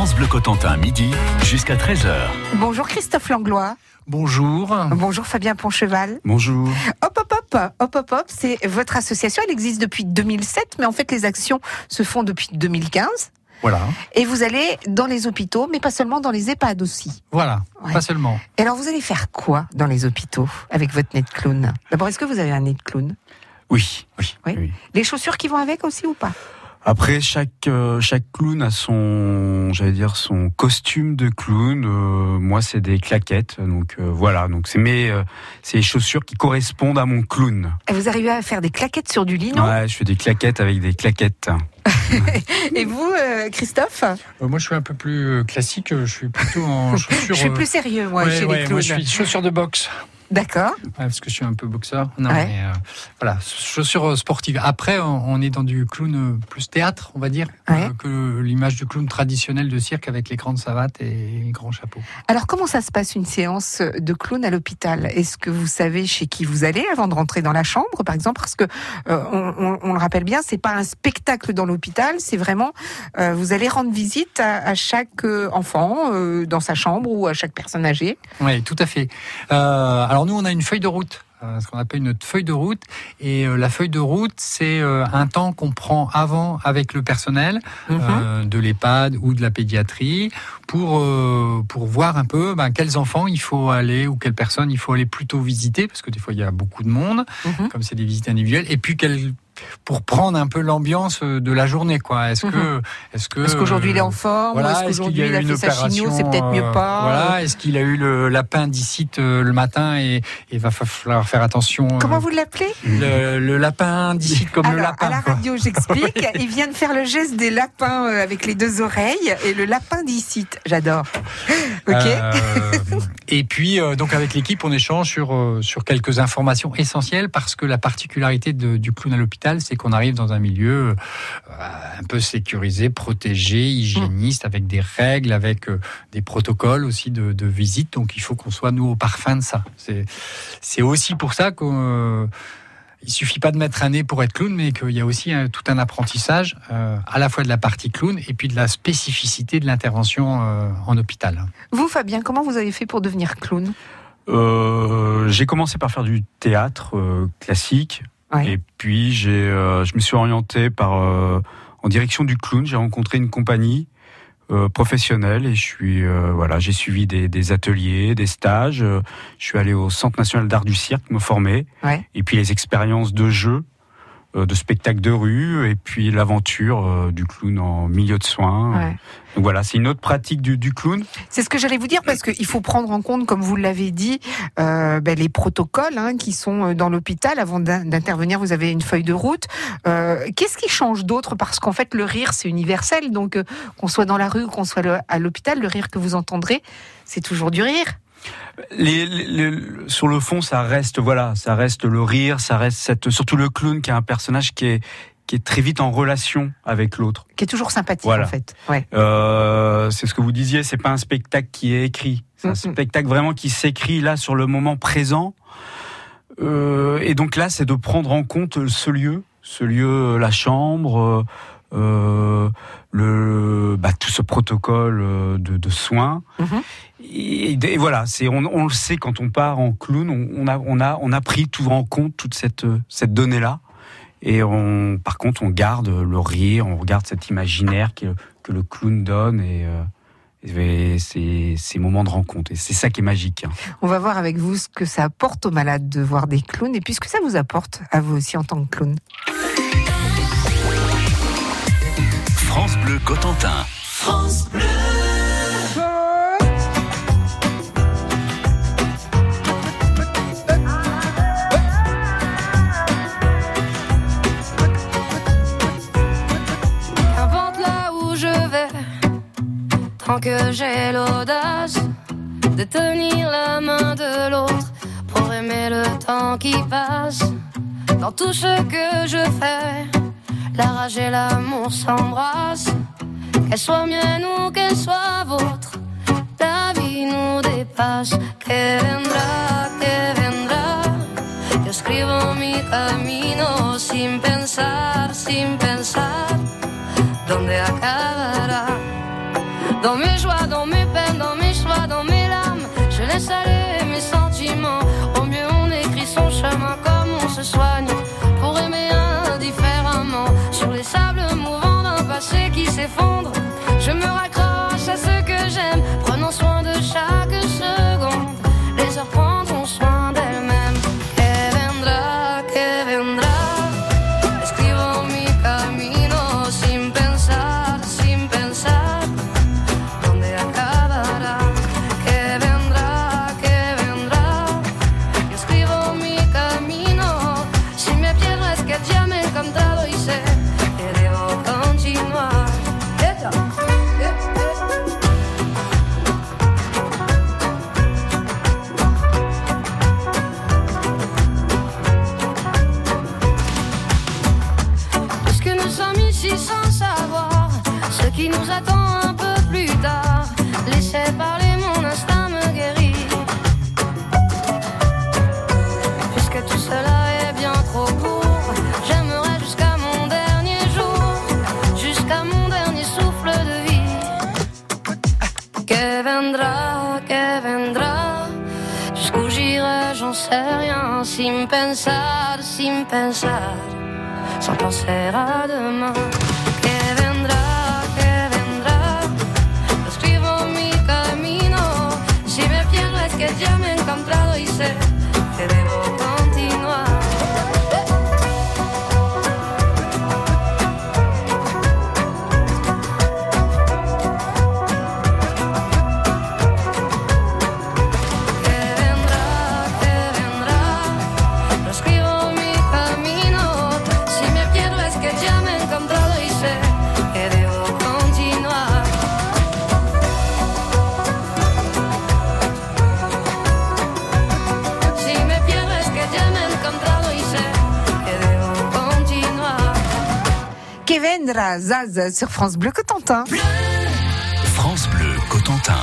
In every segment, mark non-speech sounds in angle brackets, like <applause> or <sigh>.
France Bleu Cotentin, midi jusqu'à 13h. Bonjour Christophe Langlois. Bonjour. Bonjour Fabien Poncheval. Bonjour. Hop hop hop, hop hop hop, c'est votre association, elle existe depuis 2007, mais en fait les actions se font depuis 2015. Voilà. Et vous allez dans les hôpitaux, mais pas seulement dans les EHPAD aussi. Voilà, Ouais. pas seulement. Et alors vous allez faire quoi dans les hôpitaux avec votre nez de clown? D'abord, est-ce que vous avez un nez de clown? Oui, oui, Oui. oui. Les chaussures qui vont avec aussi ou pas? Après, chaque euh, chaque clown a son, j'allais dire son costume de clown. Euh, moi, c'est des claquettes, donc euh, voilà. Donc c'est mes, euh, c'est les chaussures qui correspondent à mon clown. Et vous arrivez à faire des claquettes sur du lino Ouais, je fais des claquettes avec des claquettes. <laughs> Et vous, euh, Christophe? Euh, moi, je suis un peu plus classique. Je suis plutôt en <laughs> chaussures. Je suis plus sérieux, moi, ouais, chez ouais, les moi, clowns. je suis chaussures de boxe. D'accord. Ouais, parce que je suis un peu boxeur. Non, Ouais. mais euh, voilà, chaussures euh, sportives. Après, on, est dans du clown euh, plus théâtre, on va dire, Ouais. euh, que l'image du clown traditionnel de cirque avec les grandes savates et les grands chapeaux. Alors, comment ça se passe une séance de clown à l'hôpital? Est-ce que vous savez chez qui vous allez avant de rentrer dans la chambre, par exemple? Parce que euh, on, on- on le rappelle bien, c'est pas un spectacle dans l'hôpital, c'est vraiment vous allez rendre visite à, à chaque enfant dans sa chambre ou à chaque personne âgée. Oui, tout à fait. Euh, alors nous, on a une feuille de route, euh, ce qu'on appelle une feuille de route. Et euh, la feuille de route, c'est euh, un temps qu'on prend avant avec le personnel euh, de l'EHPAD ou de la pédiatrie pour pour voir un peu ben, quels enfants il faut aller ou quelles personnes il faut aller plutôt visiter parce que des fois il y a beaucoup de monde, Mhm. comme c'est des visites individuelles. Et puis quel pour prendre un peu l'ambiance euh, de la journée, quoi. Est-ce que, est-ce que, Est-ce qu'aujourd'hui il est en euh, forme voilà, Est-ce qu'aujourd'hui a il a fait sa chigno C'est peut-être mieux opération, pas. euh, Voilà, est-ce qu'il a eu le l'appendicite euh, le matin et il va fa- falloir faire attention. euh, Comment vous l'appelez? le, le lapindicite comme le lapin. à la radio, j'explique. <laughs> Il vient de faire le geste des lapins euh, avec les deux oreilles et le lapin dicite. J'adore. Ok. Euh, et puis, euh, donc avec l'équipe, on échange sur, euh, sur quelques informations essentielles parce que la particularité de- du clown à l'hôpital, c'est qu'on arrive dans un milieu euh, un peu sécurisé, protégé, hygiéniste, avec des règles, avec euh, des protocoles aussi de, de visite. Donc, il faut qu'on soit, nous, au parfum de ça. C'est c'est aussi pour ça qu'on... euh, il suffit pas de mettre un nez pour être clown, mais qu'il y a aussi un- tout un apprentissage, euh, à la fois de la partie clown et puis de la spécificité de l'intervention euh, en hôpital. Vous, Fabien, comment vous avez fait pour devenir clown? Euh, j'ai commencé par faire du théâtre euh, classique. Ouais. Et puis j'ai, euh, je me suis orienté par euh, en direction du clown. J'ai rencontré une compagnie euh, professionnelle et je suis euh, voilà, j'ai suivi des, des ateliers, des stages. Euh, je suis allé au Centre national d'art du cirque me former. Ouais. Et puis les expériences de jeu, de spectacle de rue, et puis l'aventure euh, du clown en milieu de soins. Ouais. Donc voilà, c'est une autre pratique du, du clown. C'est ce que j'allais vous dire parce qu'il faut prendre en compte, comme vous l'avez dit, euh, ben, les protocoles hein, qui sont euh, dans l'hôpital. Avant d'in- d'intervenir, vous avez une feuille de route. Euh, Qu'est-ce qui change d'autre? Parce qu'en fait, le rire, c'est universel. Donc, euh, qu'on soit dans la rue, qu'on soit le- à l'hôpital, le rire que vous entendrez, c'est toujours du rire. Les, les- les- sur le fond, ça reste voilà, ça reste le rire, ça reste cette, surtout le clown qui est un personnage qui est qui est très vite en relation avec l'autre. Qui est toujours sympathique, Voilà. en fait. Ouais. Euh, c'est ce que vous disiez, c'est pas un spectacle qui est écrit, c'est un spectacle vraiment qui s'écrit là sur le moment présent. Euh, et donc là, c'est de prendre en compte ce lieu, ce lieu, la chambre, euh, le, bah, tout ce protocole euh, de, de soins. Mhm. Et, et voilà, c'est on, on le sait quand on part en clown, on, on a on a on a pris tout en compte toute cette cette donnée là. Et on, par contre, on garde le rire, on regarde cet imaginaire que, que le clown donne et, euh, ces, ces moments de rencontre. Et c'est ça qui est magique. hein. On va voir avec vous ce que ça apporte aux malades de voir des clowns et puis ce que ça vous apporte à vous aussi en tant que clown. France Bleu Cotentin. Qu'importe là où je vais, tant que j'ai l'audace de tenir la main de l'autre pour aimer le temps qui passe. Dans tout ce que je fais, la rage et l'amour s'embrassent. Qu'elle soit mienne ou qu'elle soit vôtre, la vie nous dépasse. Que vendrá, que vendrá. Yo escribo mi camino sin pensar, sin pensar dónde acabará? Dans je me raccroche j'en sais rien, sin pensar, sin pensar sans penser à demain. Kevendra Zaz sur France Bleu Cotentin. France Bleu Cotentin.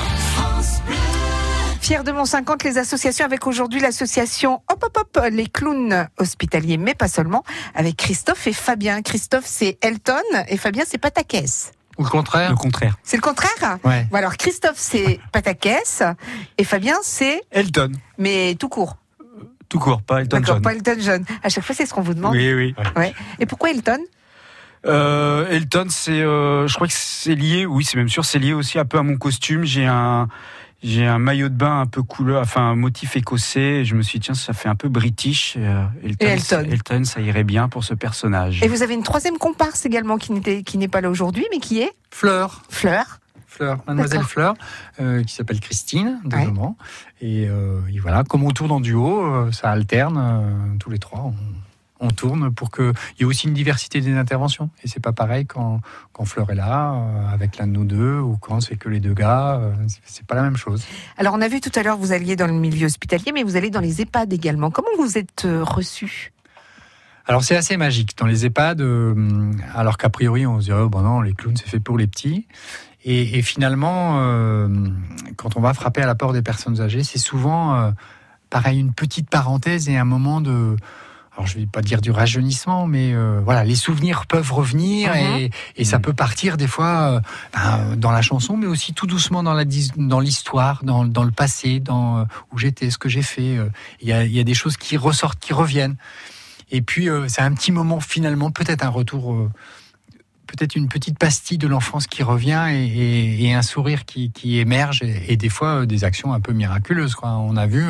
Fier de Mont 50, les associations avec aujourd'hui l'association Hop Hop Hop, les clowns hospitaliers, mais pas seulement, avec Christophe et Fabien. Christophe, c'est Elton et Fabien, c'est Patakès. Ou le contraire Le contraire. C'est le contraire Ouais. Bon, alors Christophe, c'est Patakès et Fabien, c'est, Elton. mais tout court. Tout court, pas Elton D'accord, John. pas Elton John. À chaque fois, c'est ce qu'on vous demande. Oui, oui. Ouais. Et pourquoi Elton? Euh, Elton, c'est, euh, je crois que c'est lié, oui, c'est même sûr, c'est lié aussi un peu à mon costume. J'ai un, j'ai un maillot de bain un peu couleur, enfin un motif écossais. Et je me suis dit, tiens, ça fait un peu british. euh, Elton, Et Elton. Elton, ça irait bien pour ce personnage. Et vous avez une troisième comparse également qui n'était, qui n'est pas là aujourd'hui, mais qui est Fleur. Fleur. Fleur, mademoiselle D'accord. Fleur, euh, qui s'appelle Christine, Ouais. dedans. Et, euh, et voilà, comme on tourne en duo, euh, ça alterne euh, tous les trois. On, on tourne pour qu'il y ait aussi une diversité des interventions. Et c'est pas pareil quand, quand Fleur est là, euh, avec l'un de nous deux, ou quand c'est que les deux gars. euh, c'est- pas la même chose. Alors, on a vu tout à l'heure, vous alliez dans le milieu hospitalier, mais vous allez dans les EHPAD également. Comment vous êtes euh, reçu Alors c'est assez magique dans les EHPAD, euh, alors qu'a priori on se dit oh, bon non les clowns c'est fait pour les petits. Et, et finalement, quand on va frapper à la porte des personnes âgées, c'est souvent pareil une petite parenthèse et un moment de alors je vais pas dire du rajeunissement, mais euh, voilà, les souvenirs peuvent revenir Mhm. et, et ça peut partir des fois euh, ben, dans la chanson, mais aussi tout doucement dans la dis- dans l'histoire, dans, dans le passé, dans euh, où j'étais, ce que j'ai fait. euh, Il y, a, il y a des choses qui ressortent, qui reviennent. Et puis euh, c'est un petit moment finalement, peut-être un retour. Peut-être une petite pastille de l'enfance qui revient et, et- et un sourire qui, qui émerge et, et des fois euh, des actions un peu miraculeuses. Quoi. On a vu,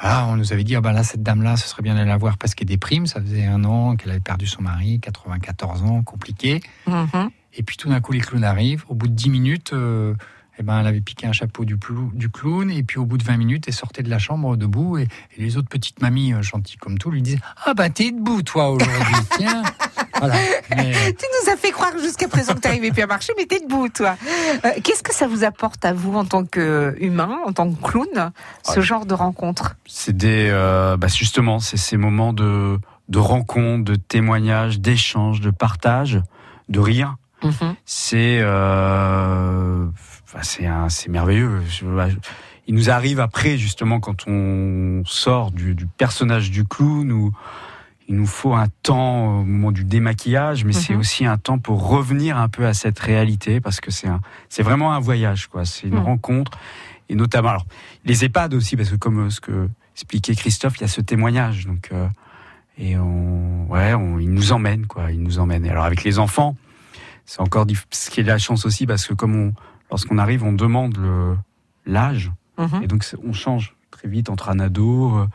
voilà, on nous avait dit ah ben là cette dame-là, ce serait bien d'aller la voir parce qu'elle déprime. Ça faisait un an qu'elle avait perdu son mari, 94 ans, compliqué. Mhm. Et puis tout d'un coup, les clowns arrivent. Au bout de 10 minutes, euh, eh ben, elle avait piqué un chapeau du, plou- du clown. Et puis au bout de 20 minutes, elle sortait de la chambre debout. Et, et les autres petites mamies, gentilles comme tout, lui disaient Ah ben t'es debout toi aujourd'hui, <laughs> tiens. Voilà. Mais, euh, Tu nous as fait croire jusqu'à présent que tu n'arrivais plus à marcher, mais t'es debout, toi. Euh, Qu'est-ce que ça vous apporte à vous en tant qu'humain, en tant que clown, ce Ah. genre de rencontre? C'est des, euh, bah, justement, c'est ces moments de, de rencontre, de témoignage, d'échange, de partage, de rire. Mhm. c'est euh, enfin, c'est merveilleux. Bah, Il nous arrive après justement quand on sort du, du personnage du clown ou il nous faut un temps au moment du démaquillage, mais c'est Mhm. aussi un temps pour revenir un peu à cette réalité parce que c'est vraiment un voyage, quoi. C'est une rencontre et notamment alors les EHPAD aussi parce que comme euh, ce que expliquait Christophe, il y a ce témoignage donc euh, et on, ouais, on, il nous emmène quoi, il nous emmène. Et alors avec les enfants, c'est encore ce qui est de la chance aussi parce que comme on, lorsqu'on arrive, on demande l'âge Mhm. et donc on change très vite entre un ado euh,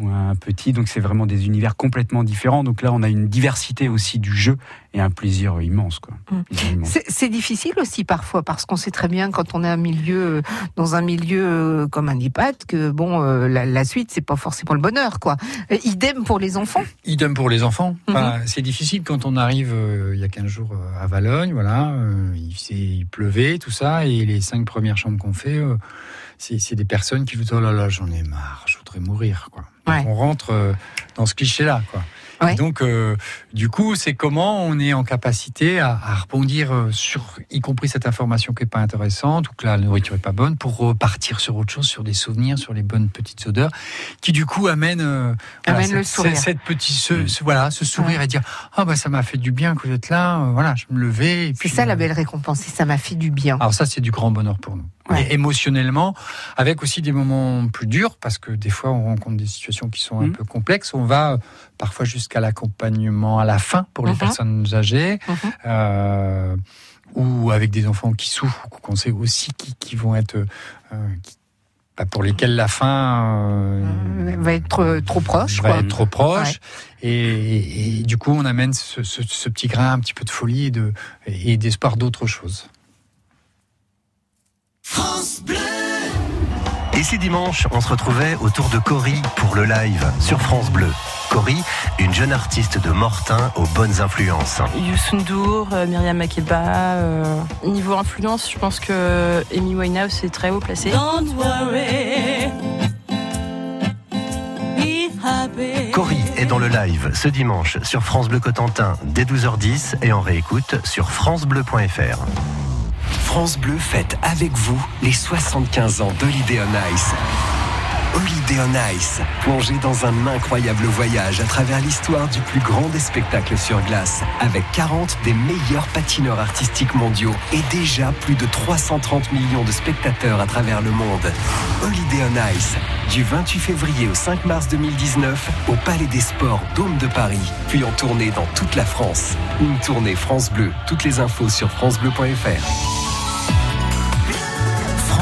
ou un petit. Donc c'est vraiment des univers complètement différents. Donc là, on a une diversité aussi du jeu et un plaisir immense, quoi. Mm. C'est c'est difficile aussi parfois parce qu'on sait très bien quand on est un milieu euh, dans un milieu euh, comme un EHPAD que bon euh, la, la suite c'est pas forcément le bonheur quoi. Idem pour les enfants. Idem pour les enfants. Mhm. Enfin, c'est difficile quand on arrive euh, il y a 15 jours à Valogne, voilà, euh, il, s'est- il pleuvait, tout ça, et les cinq premières chambres qu'on fait, euh, c'est c'est des personnes qui vous disent oh là là, j'en ai marre, je mourir, quoi. Ouais. On rentre euh, dans ce cliché-là, quoi. Ouais. Donc, euh, du coup, c'est comment on est en capacité à, à rebondir euh, sur, y compris cette information qui est pas intéressante ou que la nourriture est pas bonne, pour repartir sur autre chose, sur des souvenirs, sur les bonnes petites odeurs, qui du coup amènent, euh, Amène cette, le sourire. cette petite, ce, ce- voilà, ce sourire Ouais. et dire ah bah ça m'a fait du bien que vous êtes là, voilà, je me levais. et C'est puis, ça la belle récompense. et Ça m'a fait du bien. alors ça, c'est du grand bonheur pour nous. Ouais. Et émotionnellement, avec aussi des moments plus durs, parce que des fois, on rencontre des situations qui sont un Mhm. peu complexes. On va euh, parfois jusqu'à l'accompagnement à la fin pour les Mhm. personnes âgées, Mhm. euh, ou avec des enfants qui souffrent, ou qu'on sait aussi qui, qui vont être... euh, qui- bah, pour lesquels la fin euh, va être trop proche, va quoi. être trop proche. Et, et- et du coup, on amène ce, ce- ce petit grain, un petit peu de folie et de- et d'espoir d'autre chose. Et si dimanche, on se retrouvait autour de Cory pour le live sur France Bleu Cory, une jeune artiste de Mortain aux bonnes influences. Youssou N'Dour, euh, Myriam Makeba. euh, Niveau influence, je pense que Amy Winehouse est très haut placé. Don't worry. Be happy. Cory est dans le live ce dimanche sur France Bleu Cotentin dès 12h10 et en réécoute sur francebleu.fr. France Bleu fête avec vous les 75 ans d'Holiday on Ice. Holiday on Ice, plongez dans un incroyable voyage à travers l'histoire du plus grand des spectacles sur glace, avec 40 des meilleurs patineurs artistiques mondiaux et déjà plus de 330 millions de spectateurs à travers le monde. Holiday on Ice, du 28 février au 5 mars 2019, au Palais des Sports, Dôme de Paris, puis en tournée dans toute la France. Une tournée France Bleu, toutes les infos sur francebleu.fr.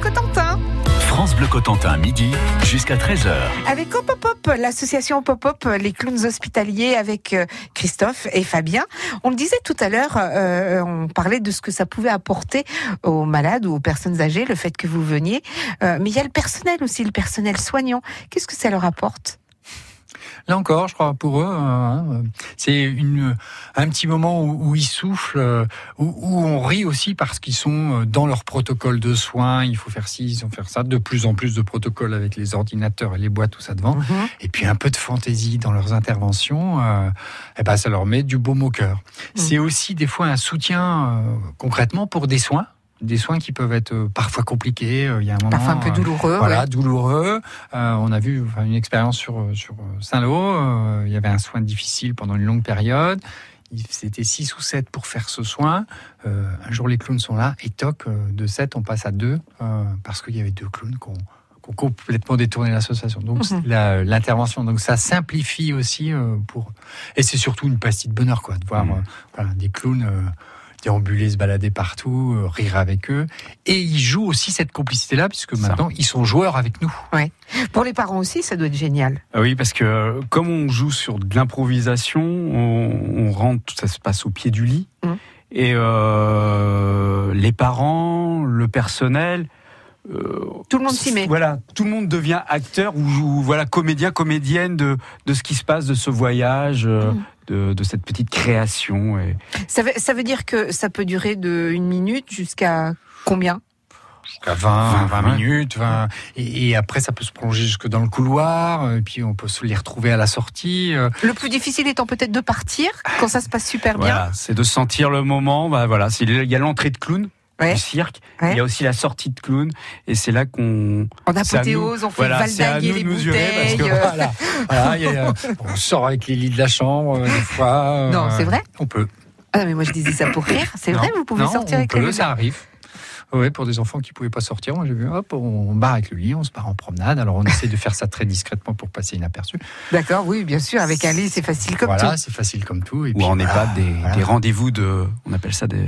Cotentin. France Bleu Cotentin, midi jusqu'à 13h. Avec Hop, l'association Hop, les clowns hospitaliers avec euh, Christophe et Fabien. On le disait tout à l'heure, euh, on parlait de ce que ça pouvait apporter aux malades ou aux personnes âgées, le fait que vous veniez. Euh, mais il y a le personnel aussi, le personnel soignant. Qu'est-ce que ça leur apporte? Là encore, je crois, pour eux, hein, c'est une, un petit moment où, où ils soufflent, euh, où, où, on rit aussi parce qu'ils sont euh, dans leur protocole de soins. Il faut faire ci, il faut faire ça. De plus en plus de protocoles avec les ordinateurs et les boîtes, tout ça devant. Mhm. Et puis un peu de fantaisie dans leurs interventions. Euh, et ben, ça leur met du baume au cœur. Mhm. C'est aussi des fois un soutien euh, concrètement pour des soins. Des soins qui peuvent être euh, parfois compliqués. euh, Il y a un moment, Parfois un peu euh, douloureux. voilà, ouais. douloureux. Euh, on a vu enfin, une expérience sur, sur Saint-Lô. euh, il y avait un soin difficile pendant une longue période. Il- C'était 6 ou 7 pour faire ce soin. Euh, un jour, les clowns sont là. Et toc, de 7, on passe à 2 parce qu'il y avait deux clowns qui ont, qui ont complètement détourné l'association. Donc, Mhm. la- l'intervention. Donc, ça simplifie aussi euh, pour. Et c'est surtout une pastille de bonheur, quoi, de voir Mhm. euh, voilà, des clowns. euh, déambuler, se balader partout, euh, rire avec eux. Et ils jouent aussi cette complicité-là, puisque Ça. maintenant, ils sont joueurs avec nous. Pour les parents aussi, ça doit être génial. Ah Oui, parce que euh, comme on joue sur de l'improvisation, on, on rentre, tout ça se passe au pied du lit. Mhm. Et euh, les parents, le personnel. euh, Tout le monde s'y met. Voilà, tout le monde devient acteur ou, ou, voilà comédien, comédienne de, de ce qui se passe, de ce voyage, euh, Mhm. De, de cette petite création. Et Ça veut, ça veut dire que ça peut durer de une minute jusqu'à combien? Jusqu'à 20, 20, 20, minutes. 20, et, et après, ça peut se prolonger jusque dans le couloir. Et puis, on peut se les retrouver à la sortie. euh. Le plus difficile étant peut-être de partir quand ça se passe super bien. c'est de sentir le moment. Bah voilà, c'est- il y a l'entrée de clown. Ouais. Du cirque, Ouais. il y a aussi la sortie de clown, et c'est là qu'on En apothéose, on fait voilà, nous les parce que bouteilles. Voilà. Voilà, il y a- <laughs> on sort avec les lits de la chambre, euh, des fois. euh, Non, c'est vrai On peut. Ah, mais moi je disais ça pour rire. C'est vrai, vous pouvez non, sortir on avec peut, les ça arrive. Oui, pour des enfants qui pouvaient pas sortir, moi j'ai vu, hop, on barre avec le lit, on se part en promenade. Alors on <laughs> essaie de faire ça très discrètement pour passer inaperçu. D'accord, oui, bien sûr. Avec un lit, c'est facile comme voilà, tout. c'est facile comme tout. Et ou puis, en voilà, EHPAD des, voilà. des rendez-vous de, on appelle ça des,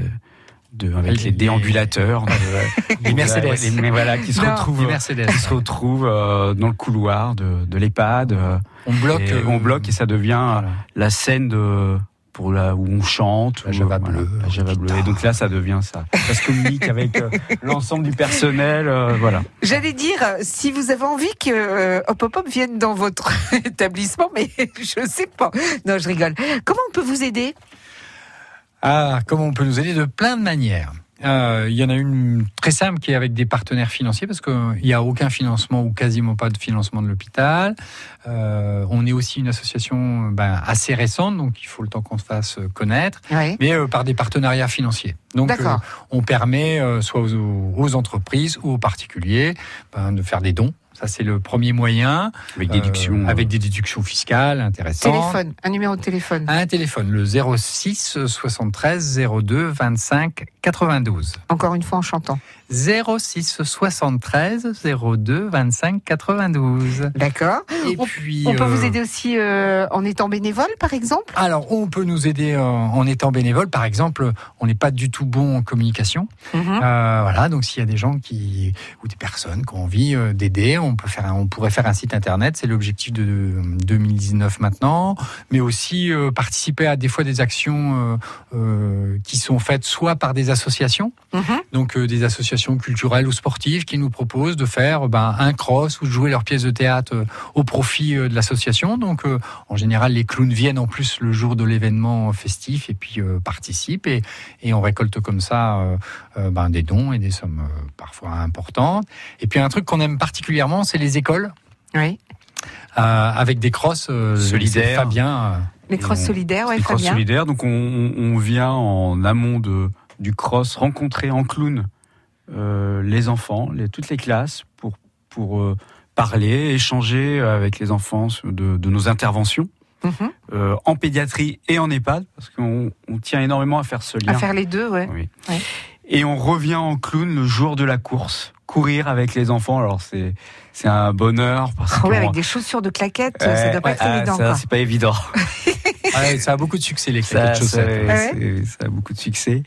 de, avec Les- les déambulateurs, <laughs> <laughs> Les Mercedes. les- mais voilà, qui se Non. retrouvent, Les Mercedes. qui se retrouvent euh, dans le couloir de, de l'EHPAD. euh, On bloque. et euh, on bloque et ça devient voilà. la scène de pour la où on chante, La Java voilà, bleue, la Java bleue. Et donc là, ça devient ça. Ça se communique avec euh, <laughs> l'ensemble du personnel, euh, voilà. J'allais dire, euh, si vous avez envie que euh, Hop Hop Hop vienne dans votre établissement, mais je sais pas. Non, je rigole. Comment on peut vous aider? Ah, comment on peut nous aider de plein de manières. Euh, Il y en a une très simple qui est avec des partenaires financiers parce qu'il n'y a aucun financement ou quasiment pas de financement de l'hôpital. Euh, on est aussi une association ben, assez récente, donc il faut le temps qu'on se fasse connaître, Oui. mais euh, par des partenariats financiers. Donc euh, on permet euh, soit aux, aux entreprises ou aux particuliers ben, de faire des dons. Ça c'est le premier moyen. Avec Euh, déduction. avec des déductions fiscales intéressantes. Téléphone, un numéro de téléphone. Un téléphone, le 06 73 02 25 92. Encore une fois en chantant. 06 73 02 25 92. D'accord. Et On- puis, On peut euh, vous aider aussi euh, en étant bénévole, par exemple? Alors, on peut nous aider euh, en étant bénévole. Par exemple, on n'est pas du tout bon en communication. Mhm. Euh, voilà, donc s'il y a des gens qui ou des personnes qui ont envie euh, d'aider, on peut faire, un- on pourrait faire un site internet. C'est l'objectif de euh, 2019 maintenant, mais aussi euh, participer à des fois des actions euh, euh, qui sont faites soit par des associations, Mhm. donc euh, des associations culturelles ou sportives qui nous proposent de faire ben, un cross ou de jouer leur pièce de théâtre euh, au profit euh, de l'association. Donc euh, en général, les clowns viennent en plus le jour de l'événement festif et puis euh, participent et, et on récolte comme ça euh, ben, des dons et des sommes parfois importantes. Et puis un truc qu'on aime particulièrement, c'est les écoles. Oui. euh, avec des crosses euh, Solidaires. Fabien. euh, Les crosses solidaires, ouais, les cross Fabien. solidaires. Donc on, on- on vient en amont de, du cross rencontrer en clown euh, les enfants, les, toutes les classes pour, pour euh, parler, échanger avec les enfants de, de nos interventions Mhm. euh, en pédiatrie et en EHPAD parce qu'on on tient énormément à faire ce lien. À faire les deux, ouais. Oui. Ouais. Et on revient en clown le jour de la course courir avec les enfants. Alors c'est c'est un bonheur parce Ah que oui, avec des chaussures de claquettes, ça doit pas être ah, évident. ça, quoi. c'est pas évident. <laughs> Ouais, ça a beaucoup de succès les Ça, claquettes ça, chaussettes. ouais. ça a beaucoup de succès.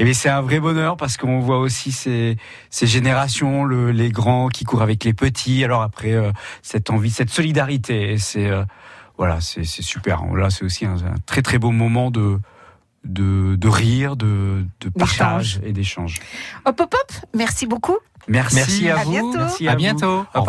Et mais c'est un vrai bonheur parce qu'on voit aussi ces, ces générations, le, les grands qui courent avec les petits. Alors après, euh, cette envie, cette solidarité, c'est euh, voilà, c'est c'est super. Là, c'est aussi un, un très très beau moment de de, de rire, de, de partage et d'échange. Hop, hop, hop, merci beaucoup. Merci, Merci à À vous. bientôt. Merci à vous. bientôt. Au revoir.